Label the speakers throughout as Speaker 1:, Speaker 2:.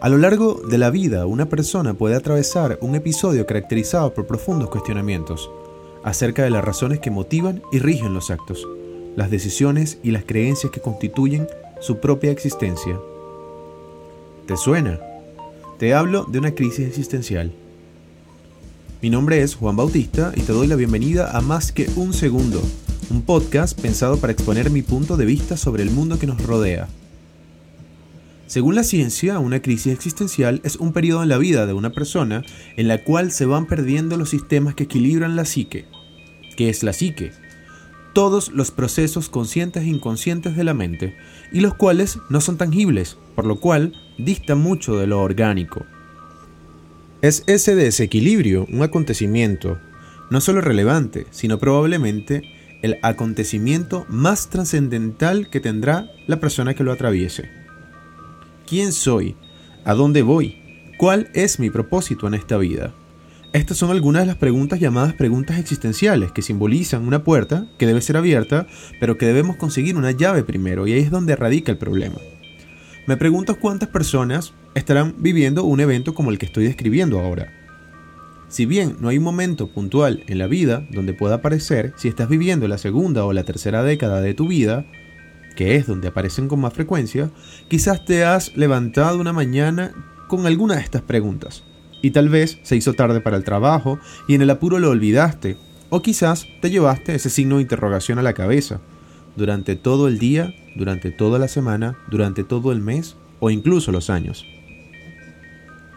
Speaker 1: A lo largo de la vida, una persona puede atravesar un episodio caracterizado por profundos cuestionamientos acerca de las razones que motivan y rigen los actos, las decisiones y las creencias que constituyen su propia existencia. ¿Te suena? Te hablo de una crisis existencial. Mi nombre es Juan Bautista y te doy la bienvenida a Más que un segundo, un podcast pensado para exponer mi punto de vista sobre el mundo que nos rodea. Según la ciencia, una crisis existencial es un periodo en la vida de una persona en la cual se van perdiendo los sistemas que equilibran la psique. ¿Qué es la psique? Todos los procesos conscientes e inconscientes de la mente, y los cuales no son tangibles, por lo cual dista mucho de lo orgánico. Es ese desequilibrio un acontecimiento, no solo relevante, sino probablemente el acontecimiento más trascendental que tendrá la persona que lo atraviese. ¿Quién soy? ¿A dónde voy? ¿Cuál es mi propósito en esta vida? Estas son algunas de las preguntas llamadas preguntas existenciales que simbolizan una puerta que debe ser abierta, pero que debemos conseguir una llave primero, y ahí es donde radica el problema. Me pregunto cuántas personas estarán viviendo un evento como el que estoy describiendo ahora. Si bien no hay un momento puntual en la vida donde pueda aparecer si estás viviendo la segunda o la tercera década de tu vida, que es donde aparecen con más frecuencia, quizás te has levantado una mañana con alguna de estas preguntas. Y tal vez se hizo tarde para el trabajo y en el apuro lo olvidaste. O quizás te llevaste ese signo de interrogación a la cabeza. Durante todo el día, durante toda la semana, durante todo el mes o incluso los años.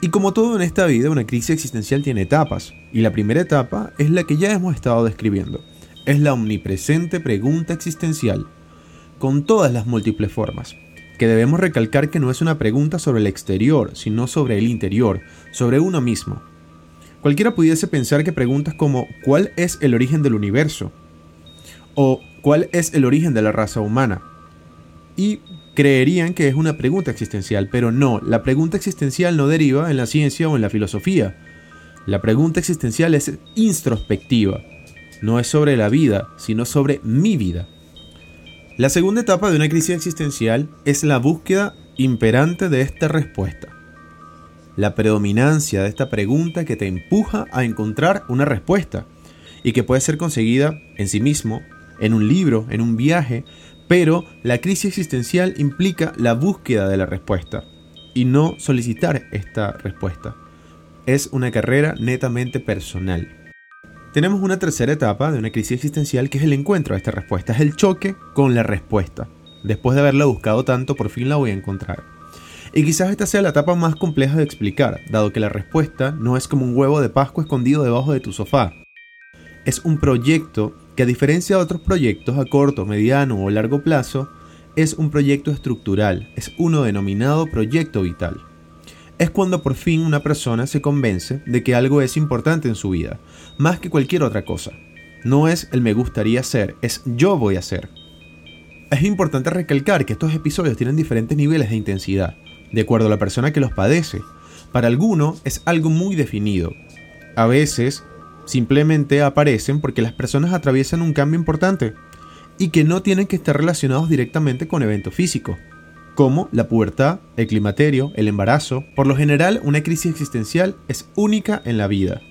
Speaker 1: Y como todo en esta vida, una crisis existencial tiene etapas. Y la primera etapa es la que ya hemos estado describiendo. Es la omnipresente pregunta existencial con todas las múltiples formas, que debemos recalcar que no es una pregunta sobre el exterior, sino sobre el interior, sobre uno mismo. Cualquiera pudiese pensar que preguntas como ¿cuál es el origen del universo? o ¿cuál es el origen de la raza humana? Y creerían que es una pregunta existencial, pero no, la pregunta existencial no deriva en la ciencia o en la filosofía. La pregunta existencial es introspectiva, no es sobre la vida, sino sobre mi vida. La segunda etapa de una crisis existencial es la búsqueda imperante de esta respuesta. La predominancia de esta pregunta que te empuja a encontrar una respuesta y que puede ser conseguida en sí mismo, en un libro, en un viaje, pero la crisis existencial implica la búsqueda de la respuesta y no solicitar esta respuesta. Es una carrera netamente personal. Tenemos una tercera etapa de una crisis existencial que es el encuentro de esta respuesta, es el choque con la respuesta. Después de haberla buscado tanto, por fin la voy a encontrar. Y quizás esta sea la etapa más compleja de explicar, dado que la respuesta no es como un huevo de Pascua escondido debajo de tu sofá. Es un proyecto que a diferencia de otros proyectos a corto, mediano o largo plazo, es un proyecto estructural, es uno denominado proyecto vital es cuando por fin una persona se convence de que algo es importante en su vida, más que cualquier otra cosa. No es el me gustaría ser, es yo voy a ser. Es importante recalcar que estos episodios tienen diferentes niveles de intensidad, de acuerdo a la persona que los padece. Para alguno es algo muy definido. A veces simplemente aparecen porque las personas atraviesan un cambio importante y que no tienen que estar relacionados directamente con eventos físicos como la pubertad, el climaterio, el embarazo. Por lo general, una crisis existencial es única en la vida,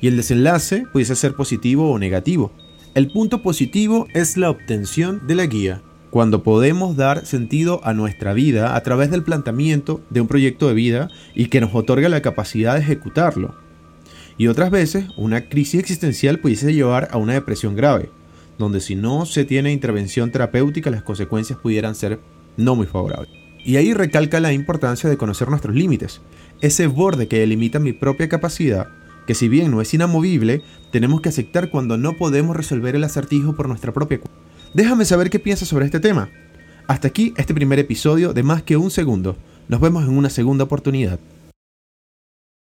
Speaker 1: y el desenlace puede ser positivo o negativo. El punto positivo es la obtención de la guía, cuando podemos dar sentido a nuestra vida a través del planteamiento de un proyecto de vida y que nos otorga la capacidad de ejecutarlo. Y otras veces, una crisis existencial pudiese llevar a una depresión grave, donde si no se tiene intervención terapéutica las consecuencias pudieran ser no muy favorable. Y ahí recalca la importancia de conocer nuestros límites, ese borde que delimita mi propia capacidad, que si bien no es inamovible, tenemos que aceptar cuando no podemos resolver el acertijo por nuestra propia cuenta. Déjame saber qué piensas sobre este tema. Hasta aquí este primer episodio de Más que un segundo. Nos vemos en una segunda oportunidad.